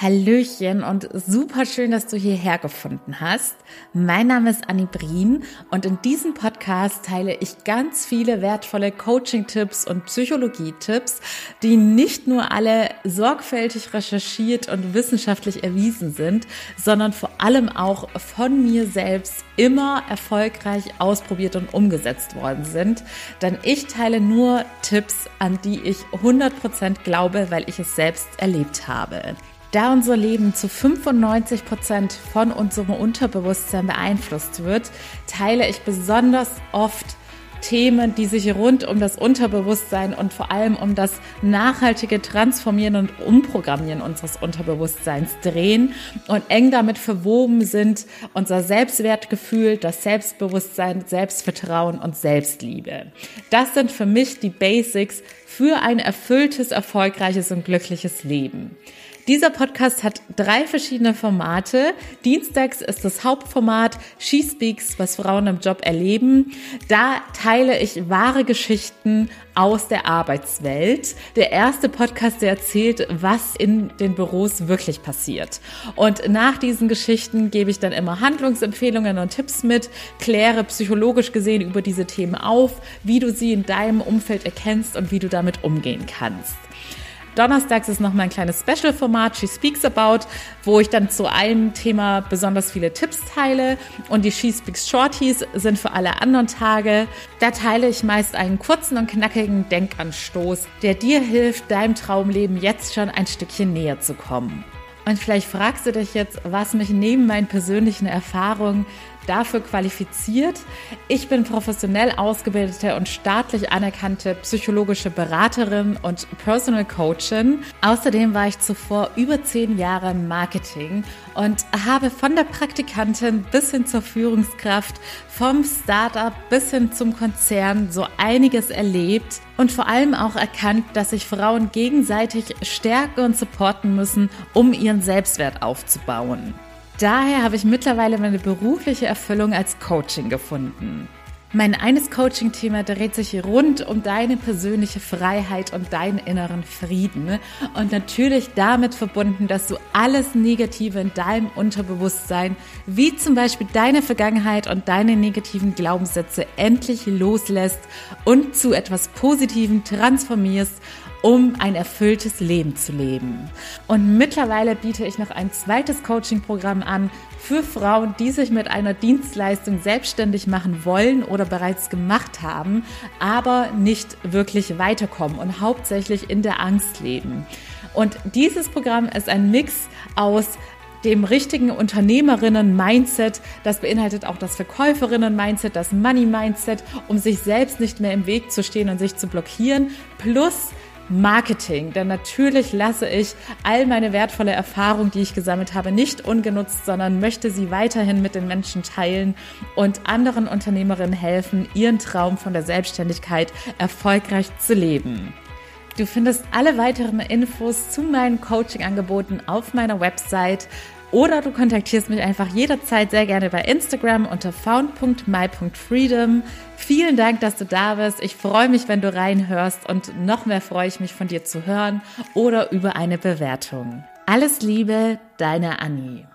Hallöchen und super schön, dass du hierher gefunden hast. Mein Name ist Annie Brien und in diesem Podcast teile ich ganz viele wertvolle Coaching-Tipps und Psychologie-Tipps, die nicht nur alle sorgfältig recherchiert und wissenschaftlich erwiesen sind, sondern vor allem auch von mir selbst immer erfolgreich ausprobiert und umgesetzt worden sind. Denn ich teile nur Tipps, an die ich 100% glaube, weil ich es selbst erlebt habe. Da unser Leben zu 95 Prozent von unserem Unterbewusstsein beeinflusst wird, teile ich besonders oft Themen, die sich rund um das Unterbewusstsein und vor allem um das nachhaltige Transformieren und Umprogrammieren unseres Unterbewusstseins drehen und eng damit verwoben sind unser Selbstwertgefühl, das Selbstbewusstsein, Selbstvertrauen und Selbstliebe. Das sind für mich die Basics für ein erfülltes, erfolgreiches und glückliches Leben. Dieser Podcast hat drei verschiedene Formate. Dienstags ist das Hauptformat She Speaks, was Frauen im Job erleben. Da teile ich wahre Geschichten aus der Arbeitswelt. Der erste Podcast, der erzählt, was in den Büros wirklich passiert. Und nach diesen Geschichten gebe ich dann immer Handlungsempfehlungen und Tipps mit, kläre psychologisch gesehen über diese Themen auf, wie du sie in deinem Umfeld erkennst und wie du damit umgehen kannst. Donnerstags ist noch mal ein kleines Special-Format, She Speaks About, wo ich dann zu einem Thema besonders viele Tipps teile. Und die She Speaks Shorties sind für alle anderen Tage. Da teile ich meist einen kurzen und knackigen Denkanstoß, der dir hilft, deinem Traumleben jetzt schon ein Stückchen näher zu kommen. Und vielleicht fragst du dich jetzt, was mich neben meinen persönlichen Erfahrungen dafür qualifiziert. Ich bin professionell ausgebildete und staatlich anerkannte psychologische Beraterin und Personal Coachin. Außerdem war ich zuvor über zehn Jahre im Marketing und habe von der Praktikantin bis hin zur Führungskraft, vom Startup bis hin zum Konzern so einiges erlebt und vor allem auch erkannt, dass sich Frauen gegenseitig stärken und supporten müssen, um ihren Selbstwert aufzubauen. Daher habe ich mittlerweile meine berufliche Erfüllung als Coaching gefunden. Mein eines Coaching-Thema dreht sich rund um deine persönliche Freiheit und deinen inneren Frieden und natürlich damit verbunden, dass du alles Negative in deinem Unterbewusstsein, wie zum Beispiel deine Vergangenheit und deine negativen Glaubenssätze endlich loslässt und zu etwas Positivem transformierst um ein erfülltes Leben zu leben. Und mittlerweile biete ich noch ein zweites Coaching-Programm an für Frauen, die sich mit einer Dienstleistung selbstständig machen wollen oder bereits gemacht haben, aber nicht wirklich weiterkommen und hauptsächlich in der Angst leben. Und dieses Programm ist ein Mix aus dem richtigen Unternehmerinnen-Mindset. Das beinhaltet auch das Verkäuferinnen-Mindset, das Money-Mindset, um sich selbst nicht mehr im Weg zu stehen und sich zu blockieren. Plus Marketing. Denn natürlich lasse ich all meine wertvolle Erfahrung, die ich gesammelt habe, nicht ungenutzt, sondern möchte sie weiterhin mit den Menschen teilen und anderen Unternehmerinnen helfen, ihren Traum von der Selbstständigkeit erfolgreich zu leben. Du findest alle weiteren Infos zu meinen Coaching-Angeboten auf meiner Website oder du kontaktierst mich einfach jederzeit sehr gerne bei Instagram unter found.my.freedom. Vielen Dank, dass du da bist. Ich freue mich, wenn du reinhörst und noch mehr freue ich mich von dir zu hören oder über eine Bewertung. Alles Liebe, deine Annie.